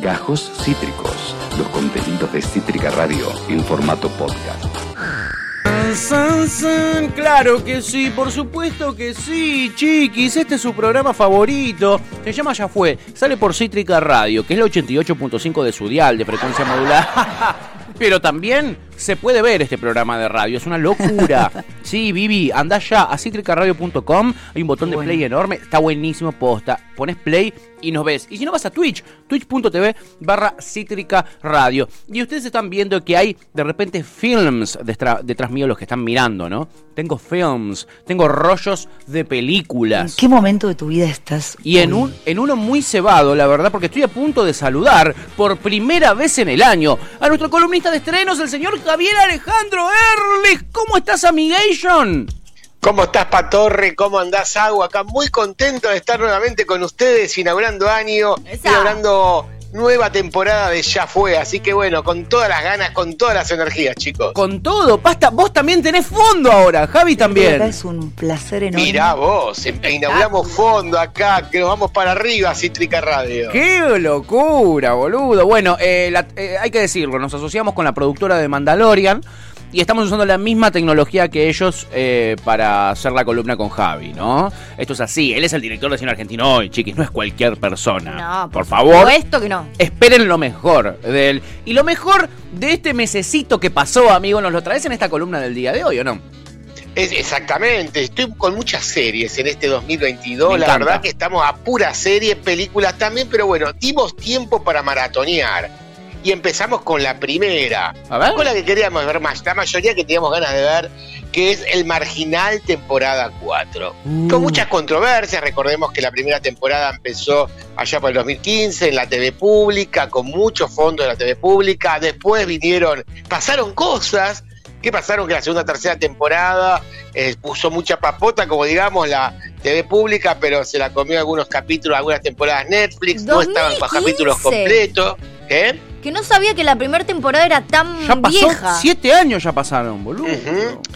Gajos Cítricos, los contenidos de Cítrica Radio en formato podcast. San, san, claro que sí, por supuesto que sí, chiquis. Este es su programa favorito. Se llama Ya Fue. Sale por Cítrica Radio, que es la 88.5 de su dial de frecuencia modular. Pero también se puede ver este programa de radio. Es una locura. Sí, Vivi, anda ya a citricaradio.com. Hay un botón de play enorme. Está buenísimo, posta. Pones play y nos ves. Y si no vas a Twitch, twitch.tv barra Cítrica Radio. Y ustedes están viendo que hay de repente films detrás, detrás mío los que están mirando, ¿no? Tengo films, tengo rollos de películas. ¿En qué momento de tu vida estás? Y en, un, en uno muy cebado, la verdad, porque estoy a punto de saludar por primera vez en el año a nuestro columnista de estrenos, el señor Javier Alejandro Erlich. ¿Cómo estás, amigation? ¿Cómo estás, Patorre? ¿Cómo andás, Agua? Acá muy contento de estar nuevamente con ustedes, inaugurando año, Esa. inaugurando nueva temporada de Ya Fue. Así que bueno, con todas las ganas, con todas las energías, chicos. Con todo, pasta, vos también tenés fondo ahora, Javi también. es un placer enorme. Mirá vos, em- inauguramos fondo acá, que nos vamos para arriba, Cítrica Radio. ¡Qué locura, boludo! Bueno, eh, la- eh, hay que decirlo, nos asociamos con la productora de Mandalorian y estamos usando la misma tecnología que ellos eh, para hacer la columna con Javi, ¿no? Esto es así, él es el director de cine argentino hoy, chiquis, no es cualquier persona. No, por favor. Supuesto que no. Esperen lo mejor de él. Y lo mejor de este mesecito que pasó, amigo, ¿nos lo traes en esta columna del día de hoy o no? Es, exactamente, estoy con muchas series en este 2022, Me la verdad que estamos a pura serie, películas también, pero bueno, dimos tiempo para maratonear. Y empezamos con la primera, A ver. con la que queríamos ver más, la mayoría que teníamos ganas de ver, que es El Marginal temporada 4. Uh. Con muchas controversias, recordemos que la primera temporada empezó allá por el 2015 en la TV pública, con muchos fondos de la TV pública, después vinieron, pasaron cosas, ¿qué pasaron? Que la segunda, tercera temporada eh, puso mucha papota, como digamos, la TV pública, pero se la comió algunos capítulos, algunas temporadas Netflix, no estaban con 2015. capítulos completos. ¿eh? Que no sabía que la primera temporada era tan Ya pasó, vieja. siete años ya pasaron, boludo.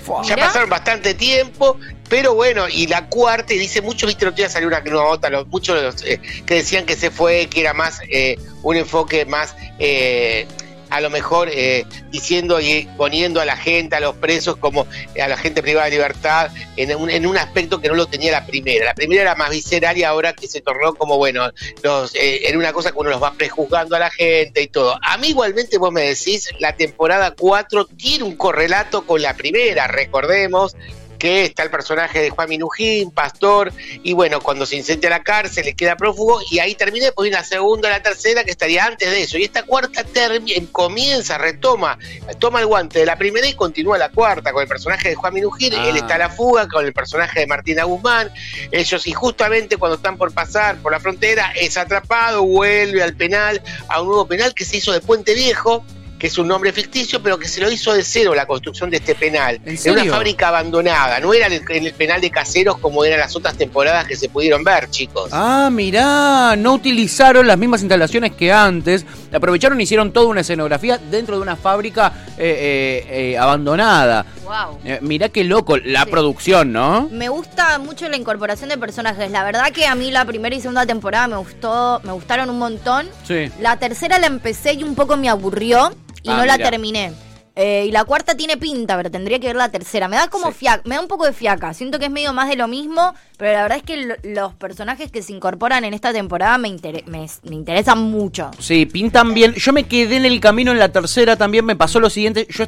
Fua. Ya pasaron bastante tiempo, pero bueno, y la cuarta, y dice mucho, viste, el otro día salió una nota, los- muchos los, eh, que decían que se fue, que era más eh, un enfoque más, eh, a lo mejor eh, diciendo y poniendo a la gente, a los presos, como eh, a la gente privada de libertad, en un, en un aspecto que no lo tenía la primera. La primera era más visceral y ahora que se tornó como, bueno, los, eh, era una cosa que uno los va prejuzgando a la gente y todo. A mí igualmente vos me decís, la temporada 4 tiene un correlato con la primera, recordemos que está el personaje de Juan Minujín, pastor, y bueno, cuando se incendia la cárcel, le queda prófugo, y ahí termina, después la segunda, la tercera, que estaría antes de eso, y esta cuarta termi- comienza, retoma, toma el guante de la primera y continúa la cuarta, con el personaje de Juan Minujín, Ah. él está a la fuga, con el personaje de Martina Guzmán, ellos, y justamente cuando están por pasar por la frontera, es atrapado, vuelve al penal, a un nuevo penal que se hizo de Puente Viejo, que es un nombre ficticio, pero que se lo hizo de cero la construcción de este penal. ¿En Era una fábrica abandonada, no era el, el penal de caseros como eran las otras temporadas que se pudieron ver, chicos. Ah, mirá, no utilizaron las mismas instalaciones que antes. Aprovecharon y hicieron toda una escenografía dentro de una fábrica eh, eh, eh, abandonada. Wow. Eh, mirá qué loco, la Sí. producción, ¿no? Me gusta mucho la incorporación de personajes. La verdad que a mí la primera y segunda temporada me gustó, me gustaron un montón. Sí. La tercera la empecé y un poco me aburrió y Ah, no la terminé. Eh, y la cuarta tiene pinta, pero tendría que ver la tercera. Me da como Sí. fiaca, me da un poco de fiaca. Siento que es medio más de lo mismo, pero la verdad es que lo- los personajes que se incorporan en esta temporada me, inter- me, me interesan mucho. Sí, pintan bien. Yo me quedé en el camino en la tercera también. Me pasó lo siguiente. Yo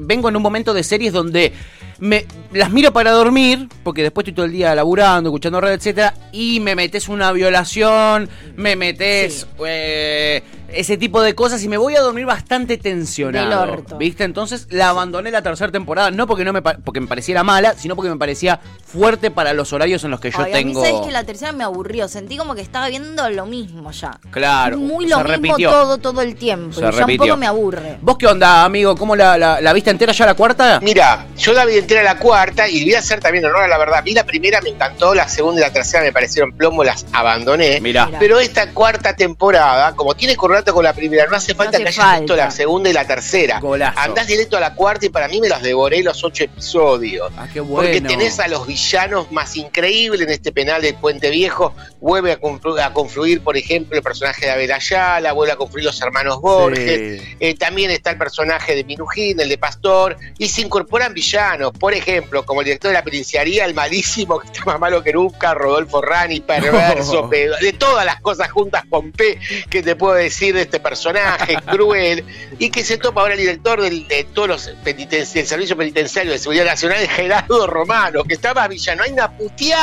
vengo en un momento de series donde me las miro para dormir, porque después estoy todo el día laburando, escuchando radio, etcétera, y me metes una violación, me metes Sí. eh, ese tipo de cosas y me voy a dormir bastante tensionado. Del orto. ¿Viste? Entonces la abandoné la tercera temporada, no porque no me porque me pareciera mala, sino porque me parecía fuerte para los horarios en los que yo Ay, a mí tengo. sabes que la tercera me aburrió. Sentí como que estaba viendo lo mismo ya. Claro, Muy se lo mismo repitió. todo, todo el tiempo. Se y ya un poco me aburre. ¿Vos qué onda, amigo? ¿Cómo la, la, la viste entera ya la cuarta? Mira, yo la vi entera la cuarta y voy a hacer también honor a la verdad. Vi la primera, me encantó, la segunda y la tercera me parecieron plomo, las abandoné. Mirá. Mira. Pero esta cuarta temporada, como tiene correlato con la primera, no hace falta hace que hayas visto la segunda y la tercera. Golazo. Andás directo a la cuarta y para mí me los devoré los ocho episodios. Ah, qué bueno. Porque tenés a los villanos más increíbles en este penal del Puente Viejo. Vuelve a, conflu- a confluir, por ejemplo, el personaje de Abel Ayala, vuelve a confluir los hermanos Borges. Sí. Eh, también está el personaje de Minujín, el de Pastor, y se incorporan villanos, por ejemplo, como el director de la penitenciaría, el malísimo, que está más malo que nunca, Rodolfo Rani, perverso, pedo- de todas las cosas juntas con P que te puedo decir de este personaje cruel, y que se topa ahora el director del- de todos los del Servicio Penitenciario de Seguridad Nacional, Gerardo Romano, que está más villano. Hay una puteada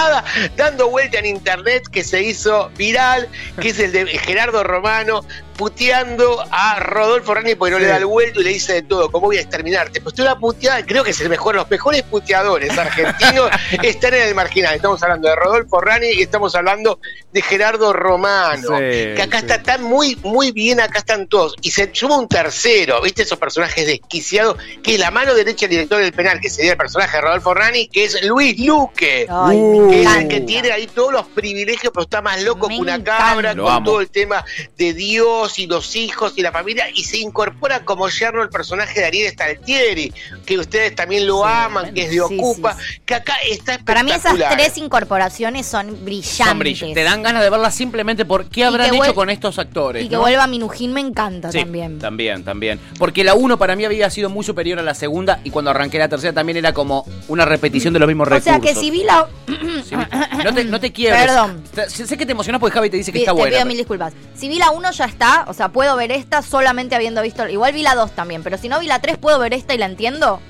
dando vuelta en internet que se hizo viral, que es el de Gerardo Romano puteando a Rodolfo Rani porque no le da el vuelto y le dice de todo, ¿cómo voy a exterminarte? Pues tú una puteada, creo que es el mejor, los mejores puteadores argentinos están en el marginal. Estamos hablando de Rodolfo Rani y estamos hablando de Gerardo Romano, Sí, que acá sí. está tan muy, muy bien, acá están todos. Y se suma un tercero, ¿viste? Esos personajes desquiciados, que es la mano derecha del director del penal, que sería el personaje de Rodolfo Rani, que es Luis Luque. Ay, Que es el que tiene ahí todos los privilegios, pero está más loco Me que una encanta. cabra, Lo con amo. todo el tema de Dios y los hijos y la familia, y se incorpora como yerno el personaje de Ariel Staltieri, que ustedes también lo Sí, aman, que es de sí, Ocupa, sí, sí. que acá está Para mí esas tres incorporaciones son brillantes. Son brillantes. Te dan ganas de verlas simplemente por qué habrán hecho con estos actores. Y que ¿no? vuelva Minujín me encanta Sí, también. También, también. Porque la 1 para mí había sido muy superior a la segunda y cuando arranqué la tercera también era como una repetición de los mismos O recursos. sea que si vi la. Sí, no te, no te quiebres. Perdón. Te- Sé que te emocionas porque Javi te dice que está te buena. pido mil disculpas. Si vi la 1 ya está, o sea, puedo ver esta solamente habiendo visto. Igual vi la 2 también, pero si no vi la 3, ¿puedo ver esta y la entiendo?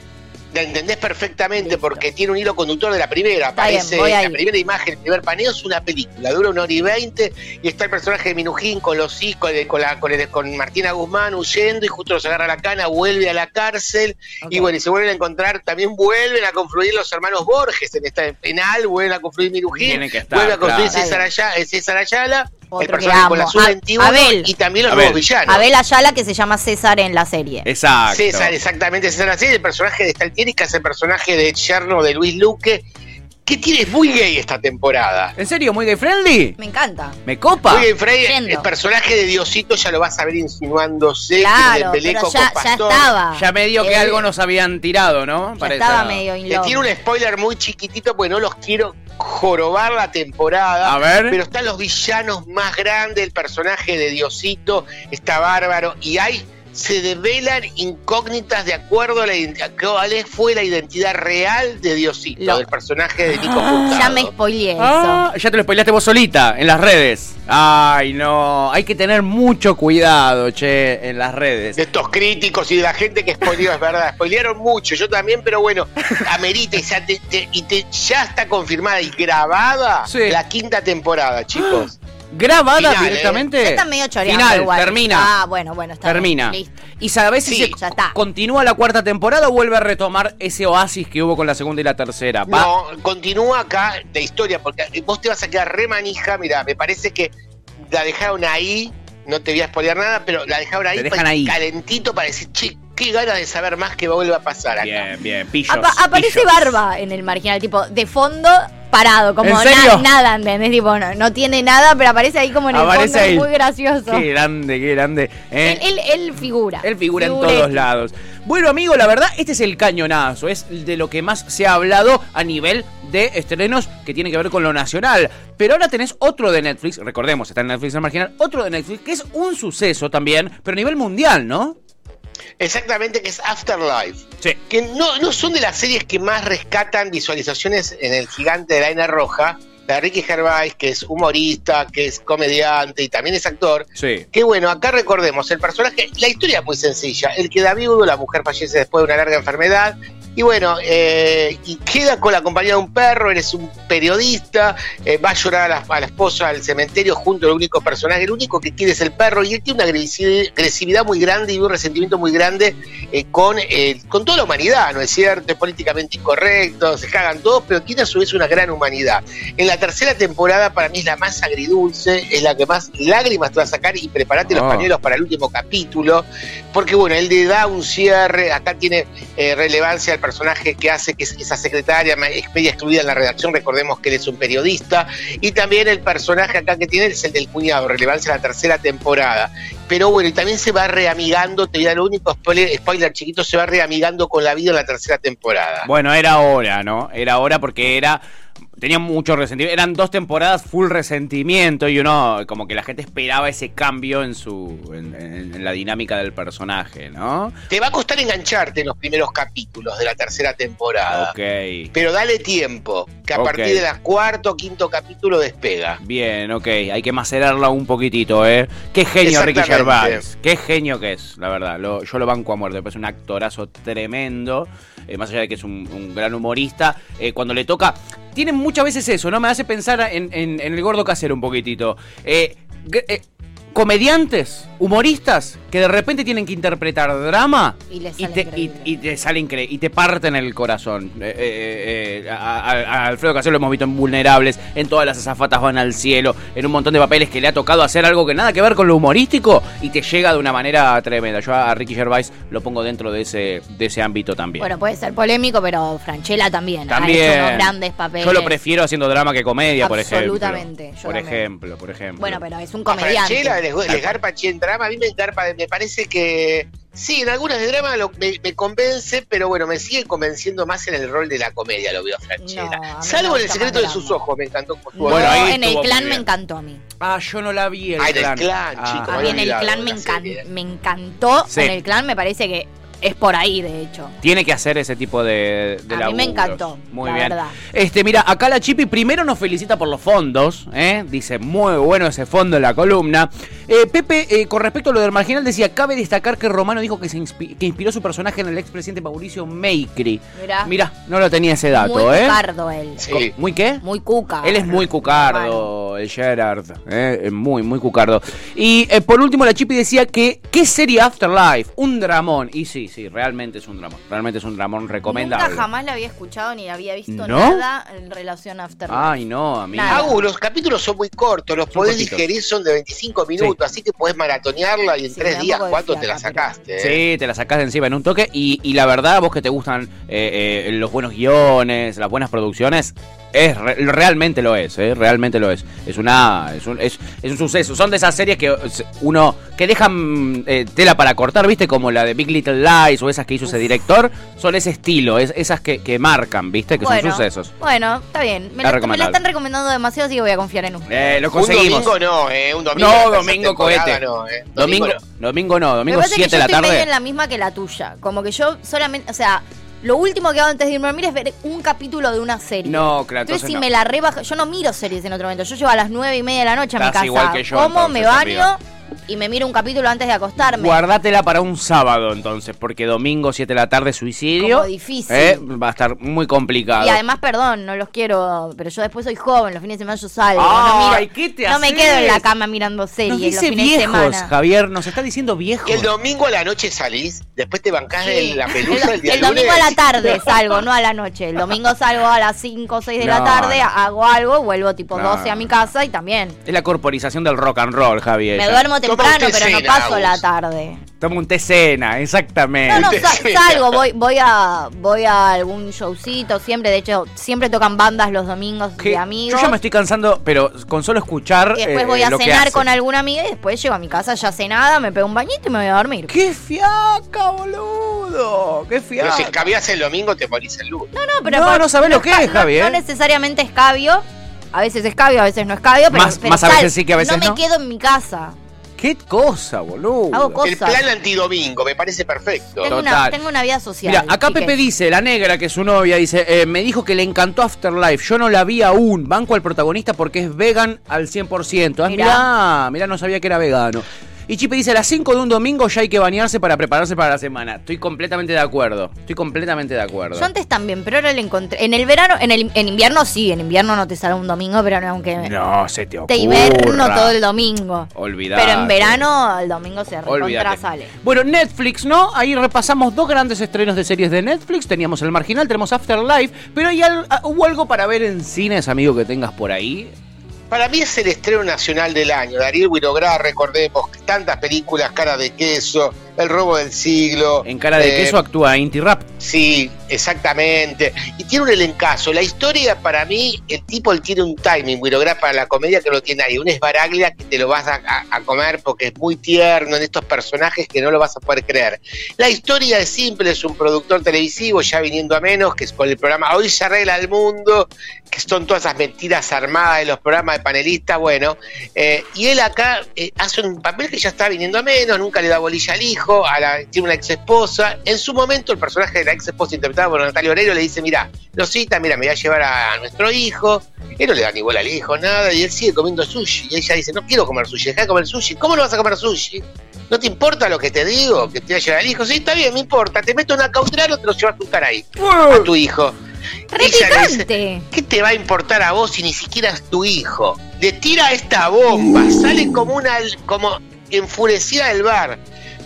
La entendés perfectamente Listo. porque tiene un hilo conductor de la primera. Bien, Aparece la ahí. primera imagen, el primer paneo es una película, dura una hora y veinte y está el personaje de Minujín con los hijos, con, la, con, el- con Martina Guzmán huyendo y justo los agarra la cana, vuelve a la cárcel y bueno, y se vuelven a encontrar, también vuelven a confluir los hermanos Borges en esta penal, vuelven a confluir Minujín, Tienen que estar, vuelve a construir claro. César, Ayala, eh, César Ayala, el Otro que personaje con la amo. sub A- 21 Abel. y también los Abel. nuevos villanos. Abel Ayala, que se llama César en la serie. Exacto. César, exactamente, César así, el personaje de Staltieri, que es el personaje de yerno de Luis Luque, que tiene es muy gay esta temporada. ¿En serio? ¿Muy gay friendly? Me encanta. ¿Me copa? Muy gay, Yendo. el personaje de Diosito ya lo vas a ver insinuándose, Claro, pero ya, con ya estaba. Ya me dio que Eh, algo nos habían tirado, ¿no? Ya Para estaba esa- medio in Le tiene un spoiler muy chiquitito, porque no los quiero jorobar la temporada. A ver. Pero están los villanos más grandes, el personaje de Diosito está bárbaro y hay se develan incógnitas de acuerdo a la identidad. ¿Cuál fue la identidad real de Diosito, Lo- del personaje de Nico Ya Furtado? me spoileé eso. Ah, ya te lo spoileaste vos solita, en las redes. Ay, no. Hay que tener mucho cuidado, che, en las redes. de estos críticos y de la gente que spoileó, es verdad. Spoilearon mucho, yo también, pero bueno, amerita y, ya, te- te- y te- ya está confirmada y grabada Sí. la quinta temporada, chicos. ¿Grabada Final, ¿eh? directamente? Ya está medio choreando Final, igual. termina. Ah, bueno, bueno, está termina. bien, listo. ¿Y sabés si Sí, se ya está. continúa la cuarta temporada o vuelve a retomar ese oasis que hubo con la segunda y la tercera? Va- No, continúa acá la historia, porque vos te vas a quedar re manija, mira, me parece que la dejaron ahí, no te voy a spoilear nada, pero la dejaron ahí, dejan ahí. calentito para decir, che, qué ganas de saber más que vuelva a pasar acá. Bien, bien, pillos. Apa- aparece pillos. Barba en el marginal, tipo, de fondo parado, como ¿En na- nada, ¿entendés? Tipo, no, no tiene nada, pero aparece ahí como en el fondo, es muy gracioso. Qué grande, qué grande. ¿eh? Él, él, él figura. Él figura en todos lados. Bueno, amigo, la verdad, este es el cañonazo. Es de lo que más se ha hablado a nivel de estrenos que tiene que ver con lo nacional. Pero ahora tenés otro de Netflix, recordemos, está en Netflix el marginal, otro de Netflix que es un suceso también, pero a nivel mundial, ¿no? Exactamente, que es Afterlife. Sí. que no, no son de las series que más rescatan visualizaciones en el gigante de la N roja. La de Ricky Gervais, que es humorista, que es comediante y también es actor. Sí. Que bueno, acá recordemos, el personaje, la historia es muy sencilla. El queda viudo, la mujer fallece después de una larga enfermedad. Y bueno, eh, y queda con la compañía de un perro, él es un periodista, eh, va a llorar a la, a la esposa al cementerio junto al único personaje, el único que quiere es el perro, y él tiene una agresi- agresividad muy grande y un resentimiento muy grande eh, con, con toda la humanidad, ¿no es cierto? Es políticamente incorrecto, se cagan todos, pero tiene a su vez una gran humanidad. En la tercera temporada para mí es la más agridulce, es la que más lágrimas te va a sacar y prepárate los Ah. pañuelos para el último capítulo, porque bueno, él le da un cierre, acá tiene relevancia el personaje que hace, que es esa secretaria es media excluida en la redacción, recordemos que él es un periodista, y también el personaje acá que tiene es el del cuñado, relevancia en la tercera temporada. Pero bueno, y también se va reamigando, te dar lo único spoiler, spoiler chiquito, se va reamigando con la vida en la tercera temporada. Bueno, era hora, ¿no? Era hora porque era. Tenía mucho resentimiento. Eran dos temporadas full resentimiento y uno, como que la gente esperaba ese cambio en su. en, en- en la dinámica del personaje, ¿no? Te va a costar engancharte en los primeros capítulos de la tercera temporada. Ok. Pero dale tiempo, que a partir del cuarto o quinto capítulo despega. Bien, ok. Hay que macerarla un poquitito, ¿eh? Qué genio Ricky. Gervais. Qué genio que es, la verdad. Lo- yo lo banco a muerte. Es un actorazo tremendo. Eh, más allá de que es un, gran humorista. eh, cuando le toca. Tienen muchas veces eso, ¿no? Me hace pensar en, en- el gordo casero un poquitito. Eh, comediantes, humoristas, que de repente tienen que interpretar drama Y les y sale te, y, y te sale increíble y te parten el corazón. Eh, eh, eh, a, a- a Alfredo Casero lo hemos visto en Vulnerables, en todas las azafatas van al cielo, en un montón de papeles que le ha tocado hacer algo que nada que ver con lo humorístico y te llega de una manera tremenda. Yo a, Ricky Gervais lo pongo dentro de ese, de ese ámbito también. Bueno, puede ser polémico, pero Franchella también. Ha también. hecho unos grandes papeles. Yo lo prefiero haciendo drama que comedia, por ejemplo. Absolutamente, Por también. ejemplo, por ejemplo. Bueno, pero es un comediante. Franchella les, les garpa chi en drama, a mí me garpa, me parece que sí, en algunas de drama lo- me, me convence, pero bueno, me sigue convenciendo más en el rol de la comedia, lo veo a Franchella. No, Salvo en el secreto de sus ojos, me encantó. No, Bueno, ahí en el clan me encantó a mí. Ah, yo no la vi el Ah, en el clan. clan, Ah. chico, A mí en el clan me, encan- serie. me encantó. Sí. En el clan me parece que es por ahí, de hecho. Tiene que hacer ese tipo de, de A mí me encantó, Muy la bien. verdad. Este, mira, acá la Chipi primero nos felicita por los fondos, ¿eh? Dice, muy bueno ese fondo en la columna. Eh, Pepe, eh, con respecto a lo del marginal, decía, cabe destacar que Romano dijo que, se inspi- que inspiró su personaje en el expresidente Mauricio Macri. Mirá. Mira, no lo tenía ese dato, Muy ¿eh? cucardo él. Sí. ¿Muy qué? Muy cuca. Él es muy cucardo, el Gerard, ¿eh? Es muy, muy cucardo. Y eh, por último, la Chipi decía que, ¿qué sería Afterlife? Un dramón. Y sí, sí, realmente es un dramón. Realmente es un dramón recomendable. Nunca jamás la había escuchado ni había visto ¿No? nada en relación a Afterlife. Ay, no, amigo. Nada. Agu, los capítulos son muy cortos, los Son podés digerir, son de 25 minutos, así que podés maratonearla y en Sí, tres días, de ¿cuánto te la sacaste? eh? Sí, te la sacás de encima en un toque. Y, y la verdad, vos que te gustan eh, eh, los buenos guiones, las buenas producciones, es re- realmente lo es, eh, realmente lo es. Es una es un, es, es un suceso. Son de esas series que uno que dejan eh, tela para cortar, ¿viste? Como la de Big Little Lies o esas que hizo ese director. Son ese estilo, es, esas que, que marcan, ¿viste? Que son sucesos. Bueno, está bien. Me Está la, me la están recomendando demasiado, así que voy a confiar en ustedes. Eh, lo Un conseguimos. domingo no, ¿eh? Un domingo. No, domingo cohete. No, ¿eh? Domingo, no. domingo no, Me domingo parece 7 que de yo la estoy medio tarde. en la misma que la tuya. Como que yo solamente, o sea, lo último que hago antes de irme a dormir es ver un capítulo de una serie. No, claro, Entonces, entonces si no. me la rebajo, yo no miro series en otro momento. Yo llego a las nueve y media de la noche a mi casa. igual que yo, como, me baño amiga. Y me miro un capítulo antes de acostarme. Guardátela para un sábado entonces, porque domingo 7 de la tarde suicidio. Como difícil. Eh, Va a estar muy complicado. Y además, perdón, no los quiero, pero yo después soy joven, los fines de semana yo salgo. Ay, no miro, ¿qué te no me quedo en la cama mirando series Nos los dice fines de viejos, semana. Javier, nos está diciendo viejos. El domingo a la noche salís, después te bancás Sí. de la pelusa el día el domingo lunes. a la tarde salgo, no a la noche. El domingo salgo a las 5 o 6 de la tarde, no. hago algo, vuelvo tipo No. 12 a mi casa y también. Es la corporización del rock and roll, Javier. Me duermo Temprano, pero no paso la tarde. Toma un té cena, exactamente. No, no, salgo, voy, voy a voy a algún showcito, siempre, de hecho, siempre tocan bandas los domingos de amigos. Yo ya me estoy cansando, pero con solo escuchar. Y después eh, voy a lo que cenar con alguna amiga y después llego a mi casa ya cenada, me pego un bañito y me voy a dormir. ¡Qué fiaca, boludo! ¡Qué Pero fiaca! si escabias el domingo te morís el lunes. No, no, pero No, por- no sabés lo que es, Javi, No, ¿eh? necesariamente escabio. A veces escabio, a veces no escabio, pero, Más- pero más a veces sí que a veces no. no. me quedo en mi casa. ¡Qué cosa, boludo! Hago cosas. El plan antidomingo me parece perfecto. Tengo una, Total. tengo una vida social. Mira, acá chiques. Pepe dice, la negra, que es su novia, dice, eh, me dijo que le encantó Afterlife. Yo no la vi aún. Banco al protagonista porque es vegan al 100%. Ah, Mirá. mirá, mirá, no sabía que era vegano. Y Chipe dice, a las 5 de un domingo ya hay que bañarse para prepararse para la semana. Estoy completamente de acuerdo. Estoy completamente de acuerdo. Yo antes también, pero ahora le encontré. En el verano, en el en invierno sí, en invierno no te sale un domingo, pero no, aunque No, se te ocurra. te hiberno todo el domingo. Olvidate. Pero en verano el domingo se recontra sale. Bueno, Netflix, ¿no? Ahí repasamos dos grandes estrenos de series de Netflix. Teníamos El Marginal, tenemos Afterlife. Pero hay al- ah, hubo algo para ver en cines, amigo, que tengas por ahí. Para mí es el estreno nacional del año. Darío Winograd, recordemos, tantas películas, cara de queso, El robo del siglo. En cara de eh, queso actúa Inti Rap. Sí, exactamente. Y tiene un elencazo. La historia, para mí, el tipo él tiene un timing, Winograd, para la comedia que no tiene nadie. Un esbaraglia que te lo vas a comer porque es muy tierno en estos personajes que no lo vas a poder creer. La historia es simple, es un productor televisivo ya viniendo a menos, que es con el programa Hoy se arregla el mundo, que son todas esas mentiras armadas de los programas de panelistas, bueno. eh, y él acá eh, hace un papel que ya está viniendo a menos, nunca le da bolilla al hijo, a la- tiene una ex esposa. En su momento, el personaje de la ex esposa interpretada por Natalia Oreiro le dice: Mira, Rosita, mira, me voy a llevar a nuestro hijo. Él no le da ni bola al hijo, nada, y él sigue comiendo sushi. Y ella dice: No quiero comer sushi, deja de comer sushi. ¿Cómo no vas a comer sushi? ¿No te importa lo que te digo? Que te voy a llevar al hijo. Sí, está bien, me importa. Te meto una cautelar o te lo llevas a tu cara ahí, a tu hijo. Dice. ¿Qué te va a importar a vos si ni siquiera es tu hijo? Le tira esta bomba, sale como una como enfurecida del bar.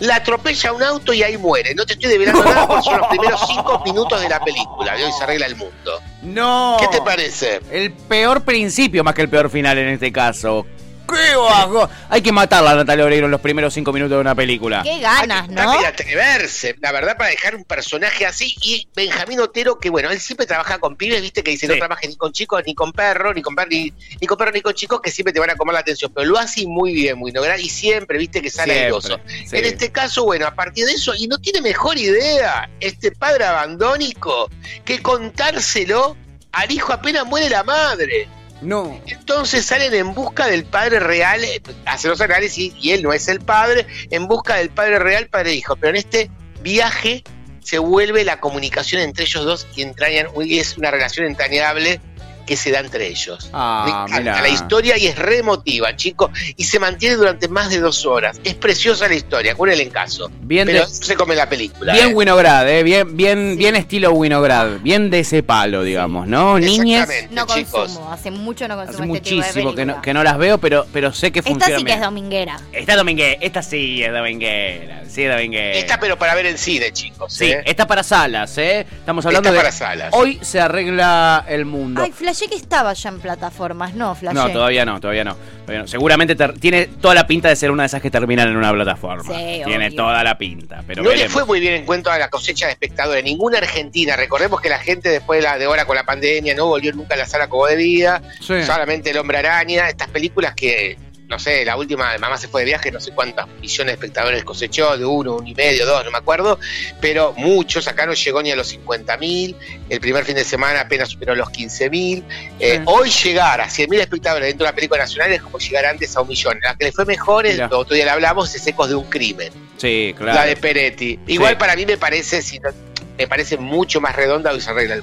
La atropella un auto y ahí muere. No te estoy develando nada porque son los primeros cinco minutos de la película. De hoy se arregla el mundo. No. ¿Qué te parece? El peor principio más que el peor final en este caso. ¡Qué bajo! Hay que matarla a Natalia Oreiro en los primeros cinco minutos de una película. Qué ganas, ¿no? hay que atreverse, la verdad, para dejar un personaje así. Y Benjamín Otero, que bueno, él siempre trabaja con pibes, viste, que dice no trabajes ni con chicos, ni con perros, ni con perros, ni, ni con perros, ni con chicos, que siempre te van a comer la atención. Pero lo hace muy bien, muy lograr y siempre, viste, que sale airoso. sí. En este caso, bueno, a partir de eso, y no tiene mejor idea este padre abandónico que contárselo al hijo apenas muere la madre. No. Entonces salen en busca del padre real, eh, hacen los análisis y él no es el padre, en busca del padre real, padre e hijo. Pero en este viaje se vuelve la comunicación entre ellos dos y entrañan, es una relación entrañable que se da entre ellos. Ah, Me encanta mirá. la historia y es re emotiva, chicos, y se mantiene durante más de dos horas. Es preciosa la historia, con el encaso. Bien Pero de- se come la película. Bien ¿eh? Winograd, eh, bien, bien, bien estilo Winograd, bien de ese palo, digamos, ¿no? Exactamente, No chicos. consumo, hace mucho no consumo hace este tipo de muchísimo que no, que no las veo, pero, pero sé que Esta funcionan sí que es dominguera. Esta domingue, esta sí es dominguera, sí es dominguera. Está pero para ver en cine, chicos. Sí, ¿eh? está para salas, ¿eh? Estamos hablando Está de... para salas. Hoy se arregla el mundo. Ay, flashé que estaba ya en plataformas, no, flashé. No, todavía no, todavía no. todavía no. Seguramente tiene toda la pinta de ser una de esas que terminan en una plataforma. Sí, tiene obvio. toda la pinta, pero no le fue muy bien en cuanto a la cosecha de espectadores. Ninguna argentina. Recordemos que la gente después de, la, de ahora con la pandemia no volvió nunca a la sala como debía. Sí. Solamente El Hombre Araña. Estas películas que, no sé, la última, Mamá se fue de viaje, no sé cuántas millones de espectadores cosechó, de uno, uno y medio, dos, no me acuerdo. Pero muchos. Acá no llegó ni a los 50 mil. El primer fin de semana apenas superó los 15 mil. Eh, Sí. Hoy llegar a 100 mil espectadores dentro de una película nacional es como llegar antes a un millón. La que le fue mejor, lo otro día le hablamos, es Ecos de un Crimen Sí, claro. la de Peretti. Igual Sí. para mí me parece, si no- me parece mucho más redonda y se arregla el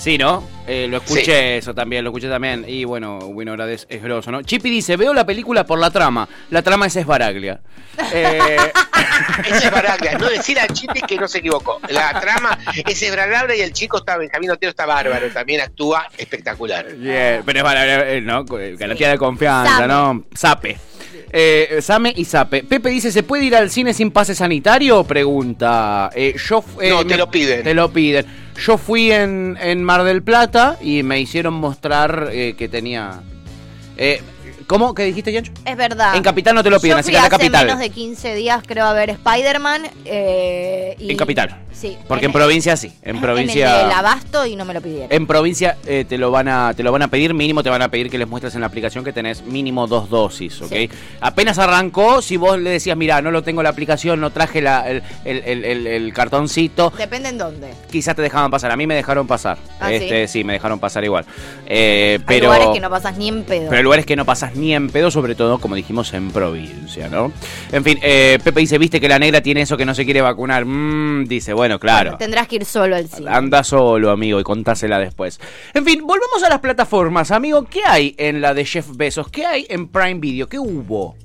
Sí, ¿no? Eh, lo escuché eso también, lo escuché también. Y bueno, Winograd es, es grosso, ¿no? Chippy dice, veo la película por la trama. La trama es Esbaraglia. Eh, es Baraglia, no decir a Chipi que no se equivocó. La trama es esbragable y el chico está, Benjamín Otero está bárbaro, también actúa espectacular. bien, pero es Baraglia, eh, ¿no? Garantía de confianza, Same. ¿no? Sape. Eh, Same y Sape. Pepe dice, ¿se puede ir al cine sin pase sanitario? Pregunta. Eh, yo, eh, No, te me- lo piden. Te lo piden. Yo fui en, en Mar del Plata y me hicieron mostrar eh, que tenía... Eh, ¿Cómo? ¿Qué dijiste, Yancho? Es verdad. En Capital no te lo piden, Yo así fui que en la hace capital. menos de 15 días, creo, a ver Spider-Man. eh, y- En Capital. Sí. Porque en provincia sí. En provincia... En el del Abasto y no me lo pidieron. En provincia eh, te lo van a te lo van a pedir mínimo te van a pedir que les muestres en la aplicación que tenés mínimo dos dosis, ¿ok? Sí. Apenas arrancó, si vos le decías, mira, no lo tengo en la aplicación, no traje la- el, el- el- el- el cartoncito, Depende en dónde. quizás te dejaban pasar. A mí me dejaron pasar. Ah, este, sí? me dejaron pasar igual. Eh, Hay pero lugares que no pasas ni en pedo. pero hay lugares que no pasas ni en pedo, sobre todo, como dijimos, en provincia, ¿no? En fin, eh, Pepe dice, viste que la negra tiene eso que no se quiere vacunar. Mm, dice, bueno, claro. Bueno, tendrás que ir solo al cine. Anda solo, amigo, y contásela después. En fin, volvemos a las plataformas, amigo. ¿Qué hay en la de Jeff Bezos? ¿Qué hay en Prime Video? ¿Qué hubo?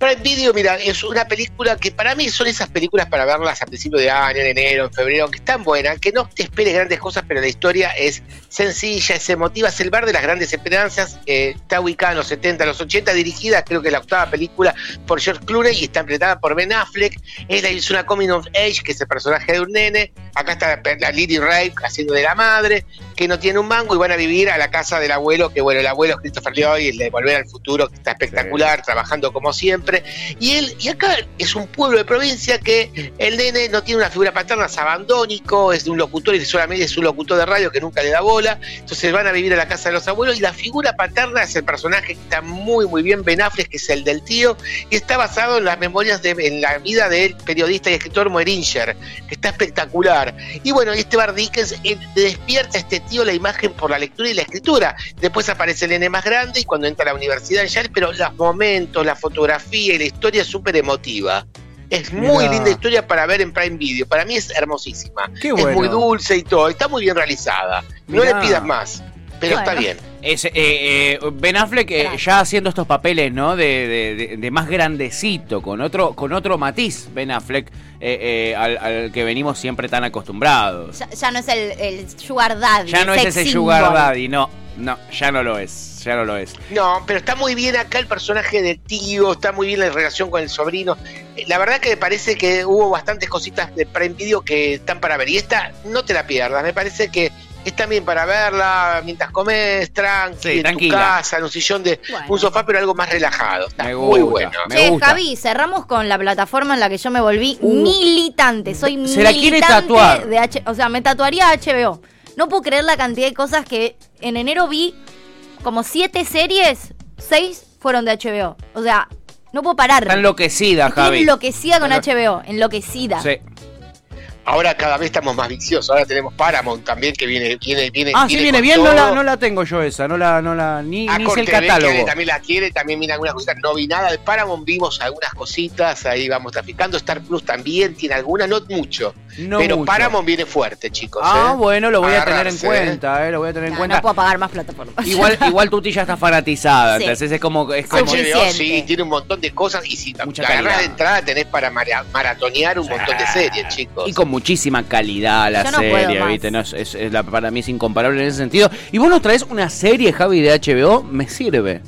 Prime Video, mira, es una película que para mí son esas películas para verlas a principio de año, en enero, en febrero, que están buenas, que no te esperes grandes cosas, pero la historia es sencilla, es emotiva, es el bar de las grandes esperanzas, eh, está ubicada en los 70, los 80, dirigida, creo que es la octava película por George Clooney y está interpretada por Ben Affleck, es, la- una coming of age, que es el personaje de un nene, acá está la Lily Ray haciendo de la madre, que no tiene un mango y van a vivir a la casa del abuelo, que bueno, el abuelo es Christopher Lloyd, el de Volver al Futuro, que está espectacular, trabajando como siempre. Y él, y acá es un pueblo de provincia que el nene no tiene una figura paterna, es abandónico, es de un locutor y solamente es un locutor de radio que nunca le da bola. Entonces van a vivir a la casa de los abuelos y la figura paterna es el personaje que está muy, muy bien Ben Affleck, que es el del tío, y está basado en las memorias de en la vida del periodista y escritor Moeringer, que está espectacular. Y bueno, este Bar Dickens eh, despierta este la imagen por la lectura y la escritura. Después aparece el nene más grande y cuando entra a la universidad ya, pero los momentos, la fotografía y la historia es súper emotiva. Es muy linda historia para ver en Prime Video. Para mí es hermosísima. Qué Es bueno. muy dulce y todo. Está muy bien realizada. No le pidas más. Pero Bueno. está bien. Es, eh, eh, ben Affleck eh, ya haciendo estos papeles, ¿no? De, de- de- de más grandecito, con otro, con otro matiz, Ben Affleck, eh, eh, al, al que venimos siempre tan acostumbrados. Ya, ya no es el, el sugar daddy. Ya no es ese sugar symbol. daddy, no, no, ya no lo es, ya no lo es. No, pero está muy bien acá el personaje del tío, está muy bien la relación con el sobrino. La verdad que me parece que hubo bastantes cositas de Prime Video que están para ver. Y esta no te la pierdas, me parece que es también para verla mientras comes, tranqui, Sí, en tranquila. tu casa, en un sillón de Bueno. un sofá, pero algo más relajado. Está Me muy bueno. me Che, gusta. Javi, cerramos con la plataforma en la que yo me volví Uh. militante. Soy Se la quiere militante tatuar. de H O sea, me tatuaría HBO. No puedo creer la cantidad de cosas que en enero vi como siete series, seis fueron de HBO. O sea, no puedo parar. Está enloquecida, Estoy Javi. enloquecida con HBO, enloquecida. Sí. Ahora cada vez estamos más viciosos. Ahora tenemos Paramount también que viene, viene, viene. Ah, sí, viene bien, no la, no la tengo yo esa, no la, no la, ni, ni sé el que catálogo. También la quiere, también mira algunas cositas. No vi nada de Paramount, vimos algunas cositas, ahí vamos traficando. Star Plus también tiene algunas, no mucho. No pero mucho. Paramount viene fuerte, chicos. Ah, ¿eh? bueno, lo voy a tener en cuenta, eh, lo voy a tener en No, cuenta. no puedo pagar más plataformas. Igual, igual Tuti ya está fanatizada, Sí. entonces es como, es como. HBO sí, tiene un montón de cosas y si Mucha la agarras de entrada tenés para mara- maratonear un montón de series, chicos. Y con muchísima calidad la Yo no puedo serie, más. ¿viste? No, es, es- es la- para mí es incomparable en ese sentido. Y vos nos traes una serie, Javi, de HBO, me sirve.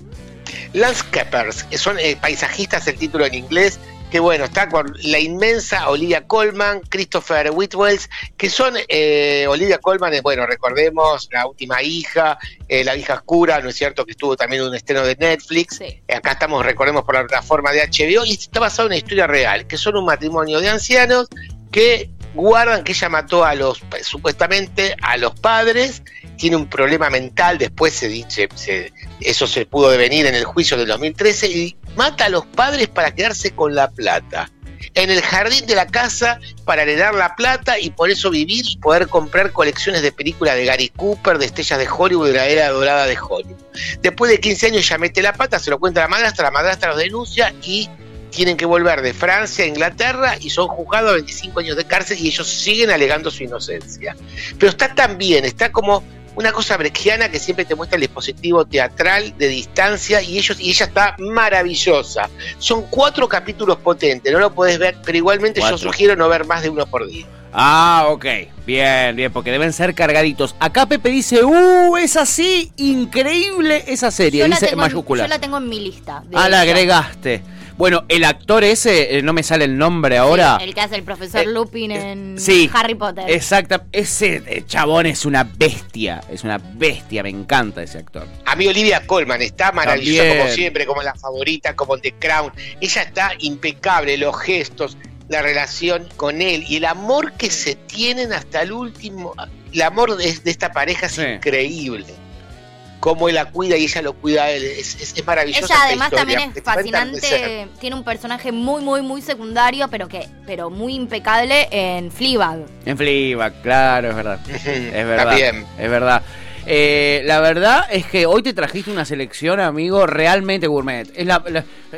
Landscapers, que son eh, paisajistas, el título en inglés, que bueno, está con la inmensa Olivia Colman, Christopher Whitwells, que son, eh, Olivia Colman, eh, bueno, recordemos, la última hija, eh, la hija oscura, ¿no es cierto?, que estuvo también en un estreno de Netflix. Sí. Eh, Acá estamos, recordemos, por la plataforma de HBO, y está basado en una historia real, que son un matrimonio de ancianos que guardan que ella mató a los, supuestamente, a los padres, tiene un problema mental, después se dice, se- eso se pudo devenir en el juicio del 2013, y mata a los padres para quedarse con la plata. En el jardín de la casa para heredar la plata y por eso vivir y poder comprar colecciones de películas de Gary Cooper, de estrellas de Hollywood, de la era dorada de Hollywood. Después de 15 años ya mete la pata, se lo cuenta a la madrastra, la madrastra los denuncia y tienen que volver de Francia a Inglaterra y son juzgados a 25 años de cárcel y ellos siguen alegando su inocencia. Pero está tan bien, está como una cosa brechiana que siempre te muestra el dispositivo teatral de distancia y ellos y ella está maravillosa. Son cuatro capítulos potentes, no lo podés ver, pero igualmente Cuatro. yo sugiero no ver más de uno por día. Ah, ok. Bien, bien, porque deben ser cargaditos. Acá Pepe dice, ¡uh! Es así, increíble esa serie. Yo dice en tengo en, mayúscula. yo la tengo en mi lista. de Ah, la agregaste. Bueno, el actor ese, eh, no me sale el nombre ahora. Sí, el que hace el profesor Eh, Lupin en sí, Harry Potter. Exacta, ese eh, chabón es una bestia, es una bestia, me encanta ese actor. A mí Olivia Colman está maravillosa También. como siempre, como la favorita, como The Crown. Ella está impecable, los gestos, la relación con él y el amor que se tienen hasta el último. El amor de, de esta pareja es Sí. increíble. Cómo él la cuida y ella lo cuida a él. Es, es, es maravilloso. Ella además historia. también es fascinante, tiene un personaje muy, muy, muy secundario, pero que, pero muy impecable en Fleabag. En Fleabag, claro, es verdad. Es verdad. También. Es verdad. Eh, la verdad es que hoy te trajiste una selección, amigo, realmente gourmet. Es la,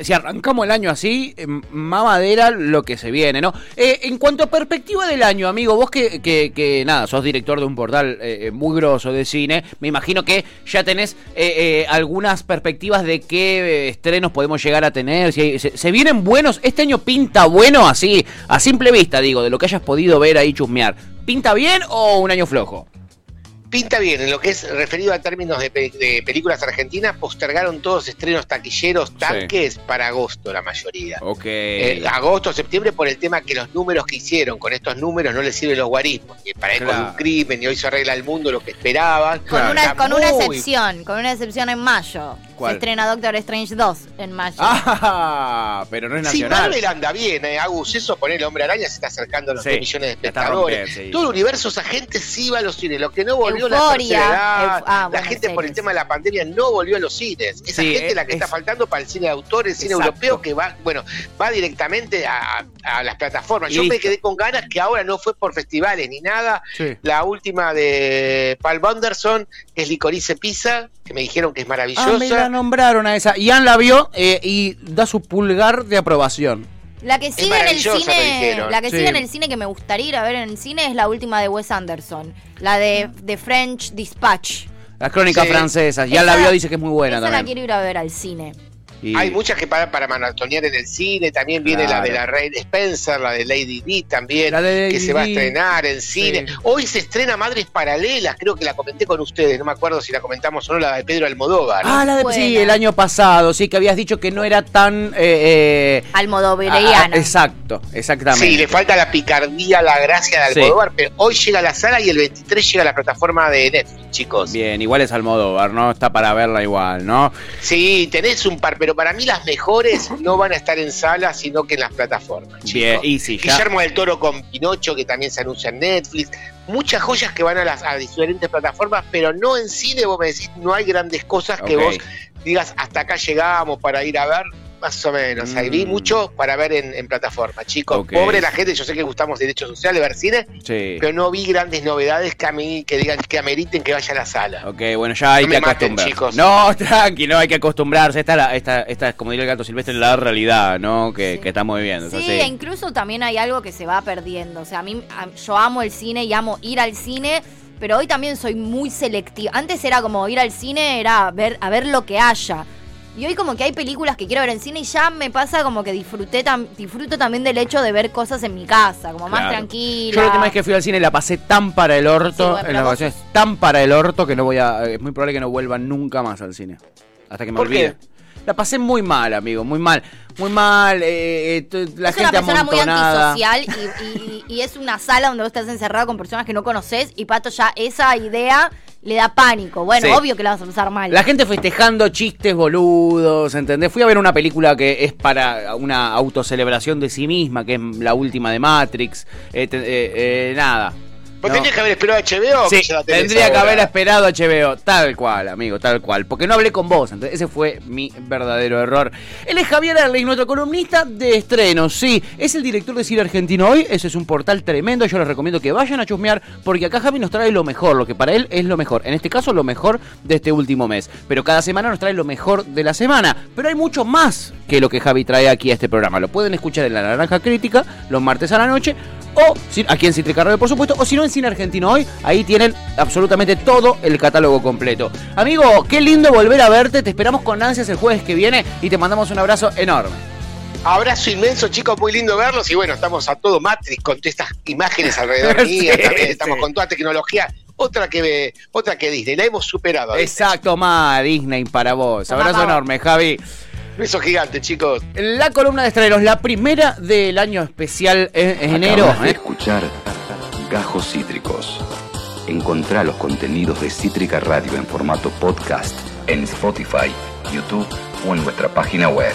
si arrancamos el año así, eh, mamadera lo que se viene, ¿no? Eh, en cuanto a perspectiva del año, amigo, vos que, que, nada, sos director de un portal muy grosso de cine, me imagino que ya tenés algunas perspectivas de qué estrenos podemos llegar a tener. Si se, se vienen buenos, este año pinta bueno, así, a simple vista, digo, de lo que hayas podido ver ahí chusmear. ¿Pinta bien o un año flojo? Pinta bien, en lo que es referido a términos de, pe- de películas argentinas, postergaron todos estrenos taquilleros, tanques, para agosto la mayoría. Ok. Eh, agosto, septiembre, por el tema que los números que hicieron con estos números no les sirven los guarismos. Y para él con Claro. un crimen y hoy se arregla el mundo lo que esperaban. Con, Claro. una, con una excepción, con una excepción en mayo. ¿Cuál? Se estrena Doctor Strange 2 en mayo. Ah, pero no es Sí, nacional. Marvel anda bien, eh, Agus. Eso, poner el hombre araña se está acercando a los Sí, 2 millones de la espectadores. rompiendo, sí. Todo el universo, esa gente sí va a los cines. Lo que no volvió la tercera edad, euf- ah, la gente por el tema de la pandemia no volvió a los cines. Esa Sí, gente es la que es- está faltando para el cine de autor, el cine Exacto. europeo, que va, bueno, va directamente a, a las plataformas. Y Yo me quedé con ganas que ahora no fue por festivales ni nada. Sí. La última de Paul Anderson, que es Licorice Pizza, que me dijeron que es Ah, me la nombraron a esa. Ian la vio eh, y da su pulgar de aprobación. La que sigue en el cine, la que Sí. sigue en el cine que me gustaría ir a ver en el cine es la última de Wes Anderson, la de, de French Dispatch. Las crónicas Sí. francesas. Ian Esa- la vio, dice que es muy buena Esa la también. quiero ir a ver al cine. Y- Hay muchas que pagan para maratonear en el cine, también viene la de la Reina Spencer, la de Lady Di también, La de que se va a estrenar en cine. Sí. Hoy se estrena Madres Paralelas, creo que la comenté con ustedes, no me acuerdo si la comentamos o no, la de Pedro Almodóvar. Ah, la de Buena. sí, el año pasado, sí, que habías dicho que no era tan... Eh, eh, Almodoveriana. ah, exacto, exactamente. Sí, le falta la picardía, la gracia de Sí. Almodóvar, pero hoy llega a la sala y el 23 llega a la plataforma de Netflix, chicos. Bien, igual es Almodóvar, ¿no? Está para verla igual, ¿no? Sí, tenés un par, pero para mí las mejores no van a estar en sala, sino que en las plataformas. chicos. Bien, y sí, ya. Guillermo del Toro con Pinocho, que también se anuncia en Netflix. Muchas joyas que van a las a diferentes plataformas, pero no en cine. Vos me decís, no hay grandes cosas que vos digas, hasta acá llegamos para ir a ver. Más o menos. Ahí vi Mm. mucho para ver en, en plataforma, chicos. Pobre la gente, yo sé que gustamos derechos sociales, ver cine, Sí. pero no vi grandes novedades que a mí que digan que ameriten que vaya a la sala. Ok, bueno, ya hay No que acostumbrarse. No, tranqui, no hay que acostumbrarse. Esta, es la- esta, esta es, como diría el gato silvestre, la realidad, ¿no? Que, Sí. que estamos viviendo. Sí, e incluso también hay algo que se va perdiendo. O sea, a mí a- yo amo el cine y amo ir al cine, pero hoy también soy muy selectiva. Antes era como ir al cine, era ver, a ver lo que haya. Y hoy como que hay películas que quiero ver en cine y ya me pasa como que disfruté tam- disfruto también del hecho de ver cosas en mi casa, como más tranquila. Yo la última vez que fui al cine la pasé tan para el Sí, orto, bueno, en las vacaciones, tan para el orto que no voy a. Es muy probable que no vuelva nunca más al cine. Hasta que me ¿Por olvide. qué? La pasé muy mal, amigo, muy mal. Muy mal, eh, eh, la es gente una persona muy antisocial y, y- y es una sala donde vos estás encerrado con personas que no conoces y Pato ya esa idea le da pánico. Bueno, Sí. obvio que la vas a pasar mal. La gente festejando chistes boludos, ¿entendés? Fui a ver una película que es para una autocelebración de sí misma, que es la última de Matrix. Eh, eh, eh, nada. No. tenías que haber esperado a HBO. Sí, que tendría que haber esperado HBO, tal cual, amigo, tal cual. Porque no hablé con vos, entonces ese fue mi verdadero error. Él es Javier Erlich, nuestro columnista de estrenos, sí. Es el director de Cine Argentino Hoy, ese es un portal tremendo, yo les recomiendo que vayan a chusmear, porque acá Javi nos trae lo mejor, lo que para él es lo mejor. En este caso, lo mejor de este último mes. Pero cada semana nos trae lo mejor de la semana. Pero hay mucho más que lo que Javi trae aquí a este programa. Lo pueden escuchar en La Naranja Crítica, los martes a la noche, o aquí en Cítrica Radio, por supuesto, o si no en Cine Argentino Hoy, ahí tienen absolutamente todo el catálogo completo. Amigo, qué lindo volver a verte, te esperamos con ansias el jueves que viene y te mandamos un abrazo enorme. Abrazo inmenso, chicos, muy lindo verlos. Y bueno, estamos a todo Matrix con todas estas imágenes alrededor Sí, mía. También estamos sí. con toda tecnología. Otra que otra que Disney, la hemos superado. ¿viste? Exacto, ma, Disney para vos. Abrazo enorme, Javi. Beso gigante, chicos. La columna de estrenos, la primera del año especial en, en enero. Acabas de ¿eh? escuchar Gajos Cítricos. Encontrá los contenidos de Cítrica Radio en formato podcast en Spotify, YouTube o en nuestra página web.